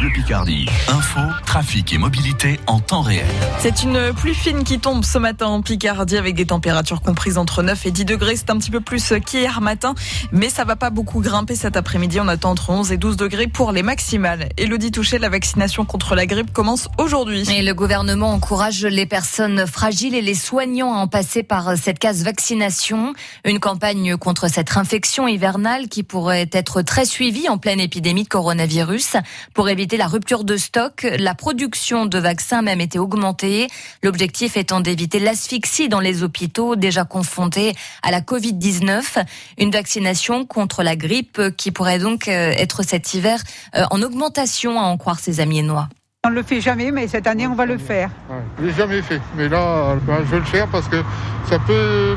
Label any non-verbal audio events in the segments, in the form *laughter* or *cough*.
Bleu Picardie. Info, trafic et mobilité en temps réel. C'est une pluie fine qui tombe ce matin en Picardie avec des températures comprises entre 9 et 10 degrés. C'est un petit peu plus qu'hier matin, mais ça va pas beaucoup grimper cet après-midi. On attend entre 11 et 12 degrés pour les maximales. Elodie Touché, la vaccination contre la grippe commence aujourd'hui. Et le gouvernement encourage les personnes fragiles et les soignants à en passer par cette case vaccination. Une campagne contre cette infection hivernale qui pourrait être très suivie en pleine épidémie de coronavirus. Pour éviter la rupture de stock, la production de vaccins a même été augmentée. L'objectif étant d'éviter l'asphyxie dans les hôpitaux déjà confrontés à la Covid-19. Une vaccination contre la grippe qui pourrait donc euh, être cet hiver euh, en augmentation, à en croire ses amis noirs. On ne le fait jamais, mais cette année, on va le faire. Ouais, je l'ai jamais fait, mais là, ben, je vais le faire parce que ça peut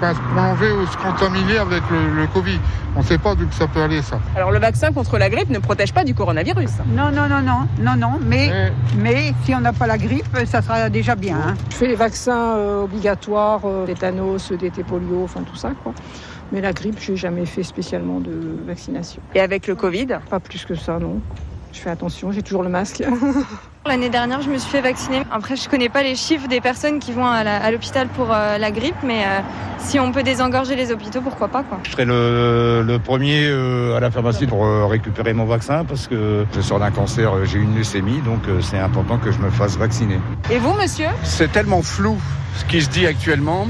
ben, se prolonger ou se contaminer avec le, le Covid. On ne sait pas d'où que ça peut aller, ça. Alors le vaccin contre la grippe ne protège pas du coronavirus. Non, non, non, non, non, non, mais, Mais- mais si on n'a pas la grippe, ça sera déjà bien. hein. Je fais les vaccins euh, obligatoires, euh, tétanos, DT polio, enfin tout ça quoi. Mais la grippe, j'ai jamais fait spécialement de vaccination. Et avec le Covid? Pas plus que ça, non. Je fais attention, j'ai toujours le masque. *laughs* L'année dernière, je me suis fait vacciner. Après, je connais pas les chiffres des personnes qui vont à l'hôpital pour euh, la grippe, mais euh, si on peut désengorger les hôpitaux, pourquoi pas quoi. Je serai le, le premier euh, à la pharmacie pour euh, récupérer mon vaccin parce que je sors d'un cancer, j'ai une leucémie, donc euh, c'est important que je me fasse vacciner. Et vous, monsieur? C'est tellement flou ce qui se dit actuellement.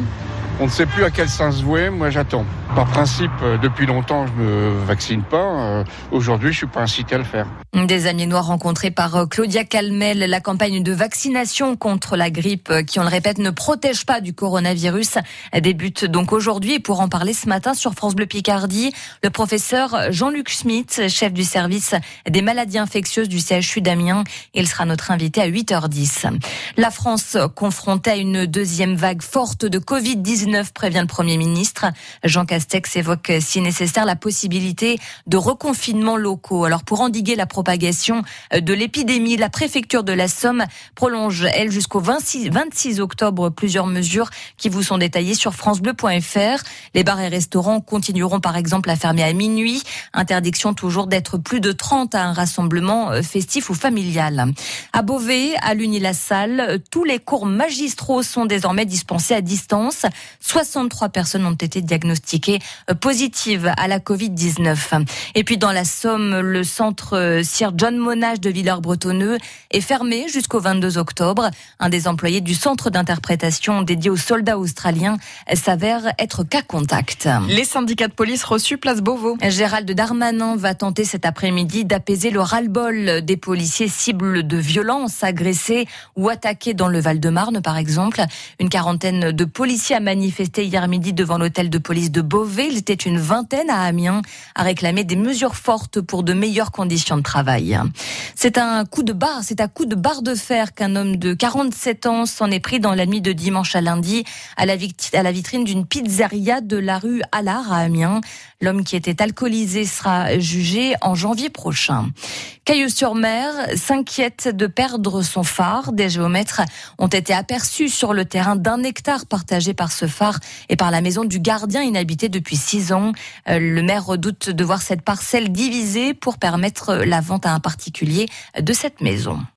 On ne sait plus à quel sens vouer. Moi, j'attends. Par principe, euh, depuis longtemps, je me vaccine pas. Euh, Aujourd'hui, je suis pas incité à le faire. Des amis noirs rencontrés par euh, Claudia Calmel, la campagne de vaccination contre la grippe qui, on le répète, ne protège pas du coronavirus, débute donc aujourd'hui. Et pour en parler ce matin sur France Bleu Picardie, le professeur Jean-Luc Schmitt, chef du service des maladies infectieuses du CHU d'Amiens. Il sera notre invité à 8h10. La France confrontée à une deuxième vague forte de Covid-19, prévient le Premier ministre. Jean Castex évoque, si nécessaire, la possibilité de reconfinement locaux. Alors, pour endiguer la propagation de l'épidémie, la préfecture de la Somme prolonge, elle, jusqu'au 26, 26 octobre, plusieurs mesures qui vous sont détaillées sur francebleu.fr. Les bars et restaurants continueront, par exemple, à fermer à minuit. Interdiction toujours d'être plus de 30 à un rassemblement euh, festif ou familial. À Beauvais, à l'Unilassal, tous les cours magistraux sont désormais dispensés à distance. 63 personnes ont été diagnostiquées euh, positives à la Covid-19. Et puis dans la Somme, le centre euh, Sir John Monash de Villers-Bretonneux est fermé jusqu'au 22 octobre. Un des employés du centre d'interprétation dédié aux soldats australiens s'avère être cas contact. Les syndicats de police reçus place Beauvau. Gérald Darmanin va tenter cet après-midi d'apaiser le ras-le-bol des policiers cibles de violences, agressés ou attaqués dans le Val-de-Marne, par exemple. Une quarantaine de policiers a manifesté hier midi devant l'hôtel de police de Beauvais. Il était une vingtaine à Amiens à réclamer des mesures fortes pour de meilleures conditions de travail. C'est un coup de barre, c'est à coup de barre de fer qu'un homme de 47 ans s'en est pris dans la nuit de dimanche à lundi à la, à la vitrine d'une pizzeria de la rue Allard à Amiens. L'homme qui était alcoolisé sera jugé en janvier prochain. Cailleux-sur-Mer s'inquiète de perdre son phare. Des géomètres ont été aperçus sur le terrain d'un hectare partagé par ce phare et par la maison du gardien inhabité depuis six ans. Euh, Le maire redoute de voir cette parcelle divisée pour permettre la vente à un particulier de cette maison.